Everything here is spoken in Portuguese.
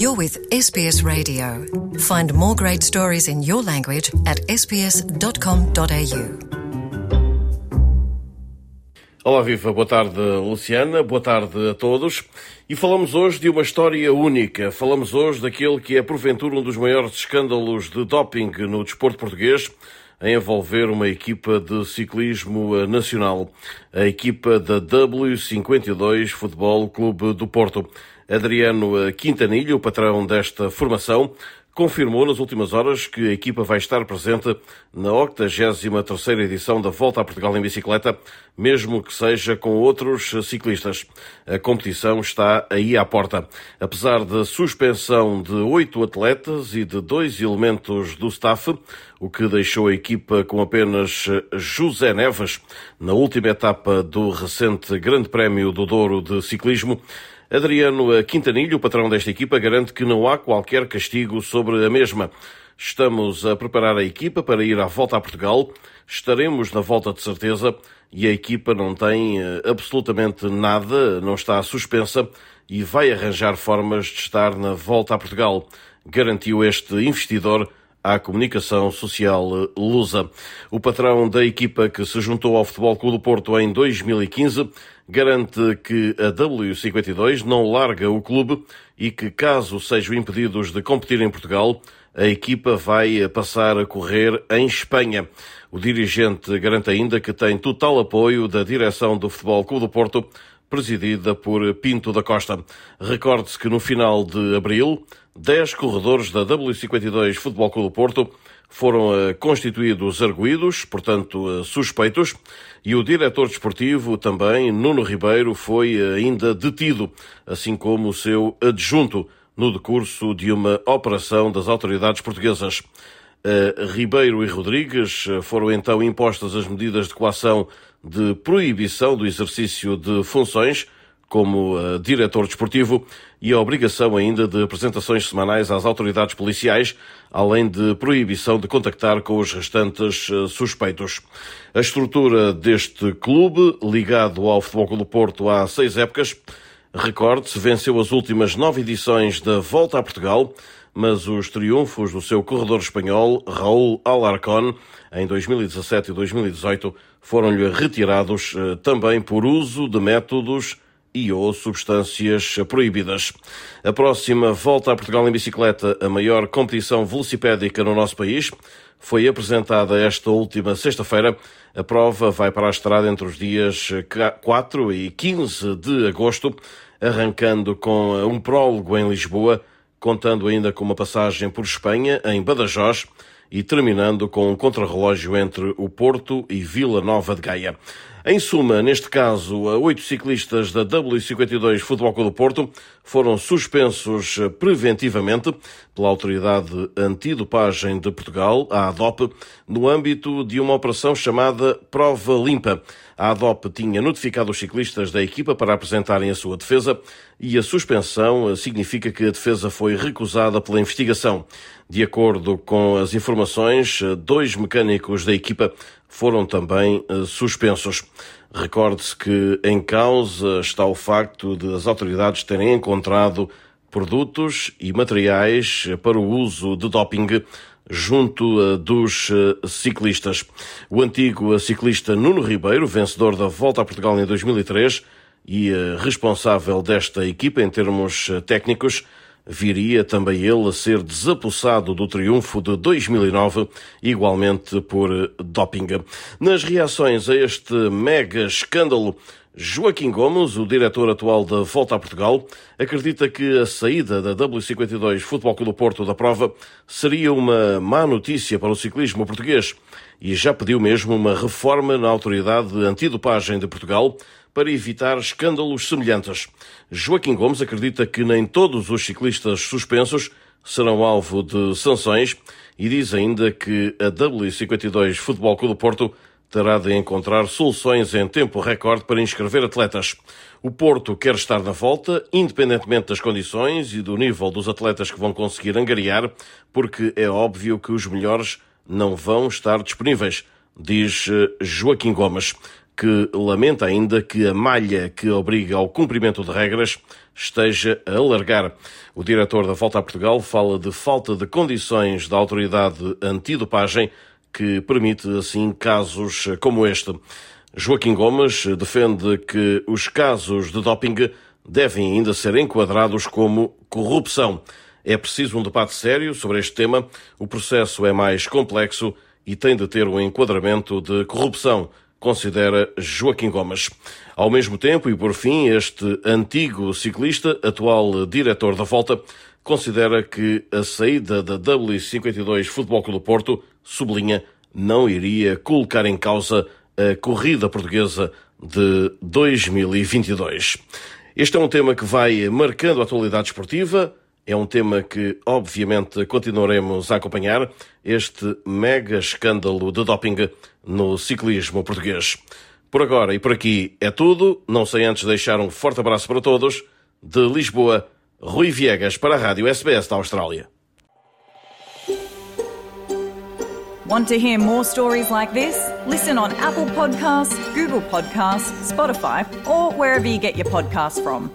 You're with SBS Radio. Find more great stories in your language at sbs.com.au. Olá, viva, boa tarde, Luciana, boa tarde a todos. E falamos hoje de uma história única. Falamos hoje daquele que é, porventura, um dos maiores escândalos de doping no desporto português, a envolver uma equipa de ciclismo nacional, a equipa da W52 Futebol Clube do Porto. Adriano Quintanilha, o patrão desta formação, confirmou nas últimas horas que a equipa vai estar presente na 83ª edição da Volta a Portugal em bicicleta, mesmo que seja com outros ciclistas. A competição está aí à porta. Apesar da suspensão de oito atletas e de dois elementos do staff, o que deixou a equipa com apenas José Neves na última etapa do recente Grande Prémio do Douro de Ciclismo, Adriano Quintanilho, patrão desta equipa, garante que não há qualquer castigo sobre a mesma. Estamos a preparar a equipa para ir à volta a Portugal. Estaremos na volta de certeza e a equipa não tem eh, absolutamente nada, não está suspensa e vai arranjar formas de estar na volta a Portugal, garantiu este investidor à comunicação social lusa. O patrão da equipa que se juntou ao Futebol Clube do Porto em 2015 garante que a W52 não larga o clube e que, caso sejam impedidos de competir em Portugal, a equipa vai passar a correr em Espanha. O dirigente garante ainda que tem total apoio da direção do Futebol Clube do Porto, presidida por Pinto da Costa. Recorde-se que no final de abril, 10 corredores da W52 Futebol Clube do Porto foram eh, constituídos arguídos, portanto eh, suspeitos, e o diretor desportivo também, Nuno Ribeiro, foi eh, ainda detido, assim como o seu adjunto, no decurso de uma operação das autoridades portuguesas. Ribeiro e Rodrigues foram então impostas as medidas de coação de proibição do exercício de funções como uh, diretor desportivo e a obrigação ainda de apresentações semanais às autoridades policiais, além de proibição de contactar com os restantes uh, suspeitos. A estrutura deste clube, ligado ao Futebol do Porto há seis épocas, recorde-se, venceu as últimas nove edições da Volta a Portugal, mas os triunfos do seu corredor espanhol, Raul Alarcón, em 2017 e 2018, foram-lhe retirados uh, também por uso de métodos e ou substâncias proibidas. A próxima volta a Portugal em bicicleta, a maior competição velocipédica no nosso país, foi apresentada esta última sexta-feira. A prova vai para a estrada entre os dias 4 e 15 de agosto, arrancando com um prólogo em Lisboa, contando ainda com uma passagem por Espanha, em Badajoz, e terminando com um contrarrelógio entre o Porto e Vila Nova de Gaia. Em suma, neste caso, oito ciclistas da W52 Futebol Clube do Porto foram suspensos preventivamente pela Autoridade Antidopagem de Portugal, a ADOP, no âmbito de uma operação chamada Prova Limpa. A ADOP tinha notificado os ciclistas da equipa para apresentarem a sua defesa e a suspensão significa que a defesa foi recusada pela investigação. De acordo com as informações, dois mecânicos da equipa foram também eh, suspensos. Recorde-se que em causa está o facto de as autoridades terem encontrado produtos e materiais para o uso de doping junto eh, dos eh, ciclistas. O antigo ciclista Nuno Ribeiro, vencedor da Volta a Portugal em 2003 e responsável desta equipa em termos técnicos, viria também ele a ser desapossado do triunfo de 2009, igualmente por doping. Nas reações a este mega escândalo, Joaquim Gomes, o diretor atual da Volta a Portugal, acredita que a saída da W52 Futebol Clube do Porto da prova seria uma má notícia para o ciclismo português e já pediu mesmo uma reforma na Autoridade Antidopagem de Portugal para evitar escândalos semelhantes. Joaquim Gomes acredita que nem todos os ciclistas suspensos serão alvo de sanções e diz ainda que a W52 Futebol Clube do Porto terá de encontrar soluções em tempo recorde para inscrever atletas. O Porto quer estar na volta, independentemente das condições e do nível dos atletas que vão conseguir angariar, porque é óbvio que os melhores não vão estar disponíveis, diz eh, Joaquim Gomes. que lamenta ainda que a malha que obriga ao cumprimento de regras esteja a alargar. O diretor da Volta a Portugal fala de falta de condições da autoridade antidopagem que permite assim casos como este. Joaquim Gomes defende que os casos de doping devem ainda ser enquadrados como corrupção. É preciso um debate sério sobre este tema. O processo é mais complexo e tem de ter um enquadramento de corrupção, considera Joaquim Gomes. Ao mesmo tempo, e por fim, este antigo ciclista, atual diretor da Volta, considera que a saída da W52 Futebol Clube do Porto, sublinha, não iria colocar em causa a corrida portuguesa de 2022. Este é um tema que vai marcando a atualidade esportiva. É um tema que, obviamente, continuaremos a acompanhar. Este mega escândalo de doping no ciclismo português. Por agora e por aqui é tudo. Não sei antes deixar um forte abraço para todos. De Lisboa, Rui Viegas para a Rádio SBS da Austrália. Want to hear more stories like this? Listen on Apple Podcasts, Google Podcasts, Spotify, or wherever you get your podcasts from.